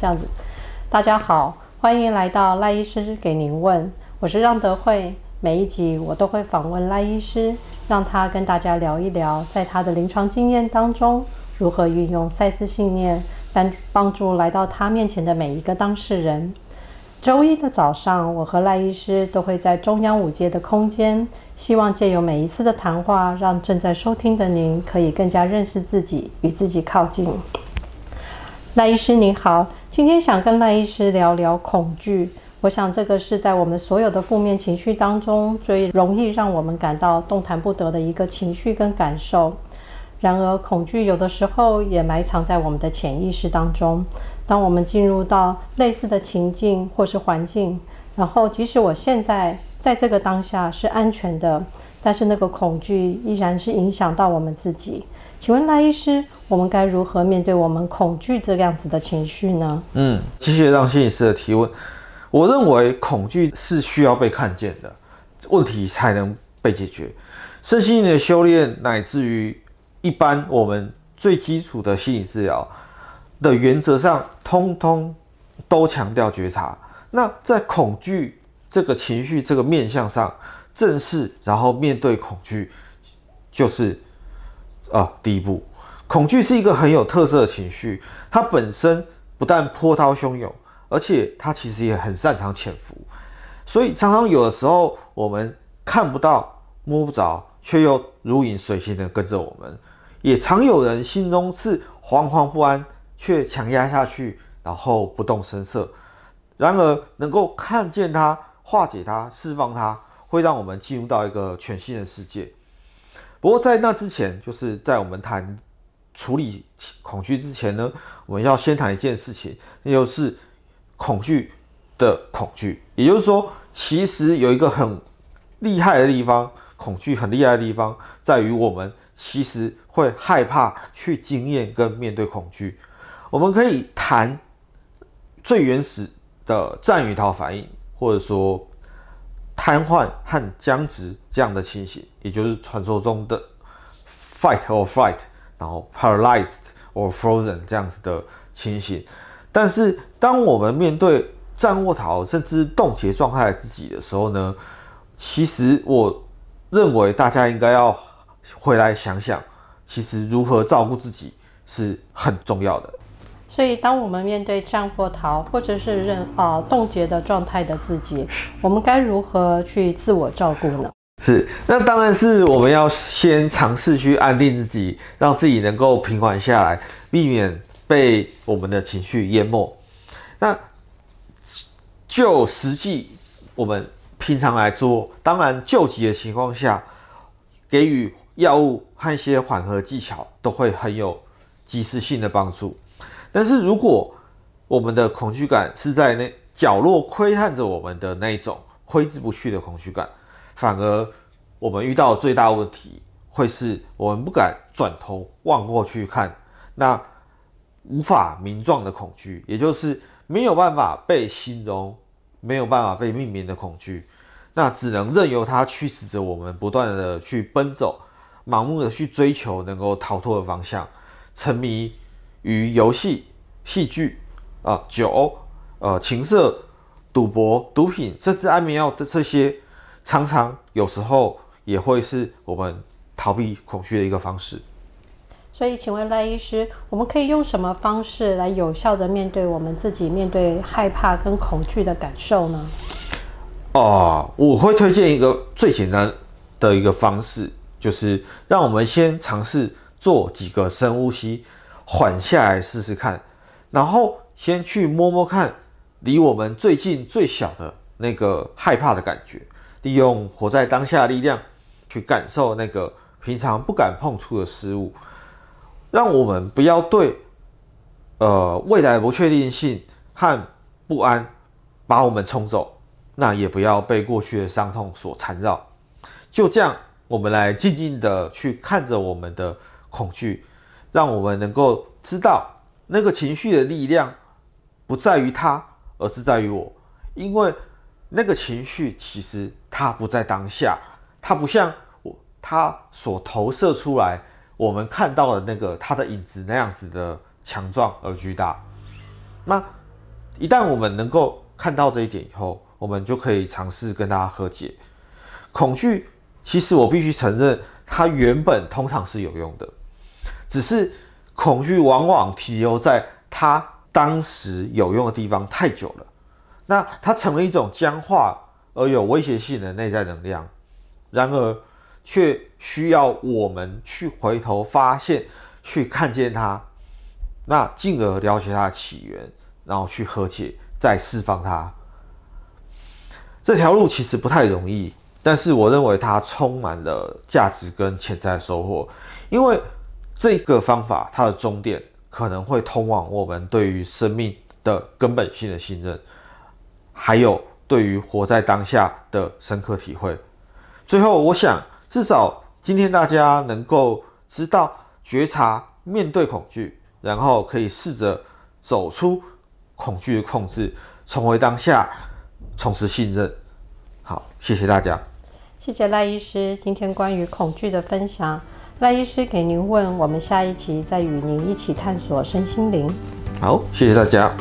这样子。大家好，欢迎来到赖医师给您问，我是让德惠。每一集我都会访问赖医师，让他跟大家聊一聊，在他的临床经验当中，如何运用赛斯信念，帮帮助来到他面前的每一个当事人。周一的早上，我和赖医师都会在中央五街的空间，希望借由每一次的谈话，让正在收听的您可以更加认识自己，与自己靠近。赖医师您好，今天想跟赖医师聊聊恐惧。我想，这个是在我们所有的负面情绪当中最容易让我们感到动弹不得的一个情绪跟感受。然而，恐惧有的时候也埋藏在我们的潜意识当中。当我们进入到类似的情境或是环境，然后即使我现在在这个当下是安全的，但是那个恐惧依然是影响到我们自己。请问赖医师，我们该如何面对我们恐惧这样子的情绪呢？嗯，谢谢让心理师的提问。我认为恐惧是需要被看见的，问题才能被解决。身心灵的修炼，乃至于一般我们最基础的心理治疗的原则上，通通都强调觉察。那在恐惧这个情绪这个面向上，正视然后面对恐惧，就是啊第一步。恐惧是一个很有特色的情绪，它本身不但波涛汹涌。而且它其实也很擅长潜伏，所以常常有的时候我们看不到、摸不着，却又如影随形的跟着我们。也常有人心中是惶惶不安，却强压下去，然后不动声色。然而，能够看见它、化解它、释放它，会让我们进入到一个全新的世界。不过，在那之前，就是在我们谈处理恐惧之前呢，我们要先谈一件事情，那就是。恐惧的恐惧，也就是说，其实有一个很厉害的地方，恐惧很厉害的地方，在于我们其实会害怕去经验跟面对恐惧。我们可以谈最原始的战与逃反应，或者说瘫痪和僵直这样的情形，也就是传说中的 fight or flight，然后 paralyzed or frozen 这样子的情形。但是，当我们面对战或逃，甚至冻结状态自己的时候呢，其实我认为大家应该要回来想想，其实如何照顾自己是很重要的。所以，当我们面对战或逃，或者是任啊冻结的状态的自己，我们该如何去自我照顾呢？是，那当然是我们要先尝试去安定自己，让自己能够平缓下来，避免。被我们的情绪淹没，那就实际我们平常来做，当然救急的情况下，给予药物和一些缓和技巧都会很有即时性的帮助。但是如果我们的恐惧感是在那角落窥探着我们的那一种挥之不去的恐惧感，反而我们遇到最大问题会是我们不敢转头望过去看那。无法名状的恐惧，也就是没有办法被形容、没有办法被命名的恐惧，那只能任由它驱使着我们不断的去奔走，盲目的去追求能够逃脱的方向，沉迷于游戏、戏剧啊、酒、呃、情色、赌博、毒品，甚至安眠药的这些，常常有时候也会是我们逃避恐惧的一个方式。所以，请问赖医师，我们可以用什么方式来有效的面对我们自己面对害怕跟恐惧的感受呢？哦，我会推荐一个最简单的一个方式，就是让我们先尝试做几个深呼吸，缓下来试试看，然后先去摸摸看离我们最近最小的那个害怕的感觉，利用活在当下的力量去感受那个平常不敢碰触的事物。让我们不要对，呃，未来的不确定性和不安把我们冲走，那也不要被过去的伤痛所缠绕。就这样，我们来静静的去看着我们的恐惧，让我们能够知道那个情绪的力量不在于他，而是在于我。因为那个情绪其实它不在当下，它不像我，它所投射出来。我们看到的那个他的影子那样子的强壮而巨大，那一旦我们能够看到这一点以后，我们就可以尝试跟大家和解。恐惧，其实我必须承认，它原本通常是有用的，只是恐惧往往停留在它当时有用的地方太久了，那它成为一种僵化而有威胁性的内在能量，然而却需要我们去回头发现、去看见它，那进而了解它的起源，然后去和解，再释放它。这条路其实不太容易。但是我认为它充满了价值跟潜在收获，因为这个方法它的终点可能会通往我们对于生命的根本性的信任，还有对于活在当下的深刻体会。最后，我想至少今天大家能够知道觉察、面对恐惧，然后可以试着走出恐惧的控制，重回当下，重拾信任。好，谢谢大家。谢谢赖医师今天关于恐惧的分享。赖医师给您问，我们下一期再与您一起探索身心灵。好，谢谢大家。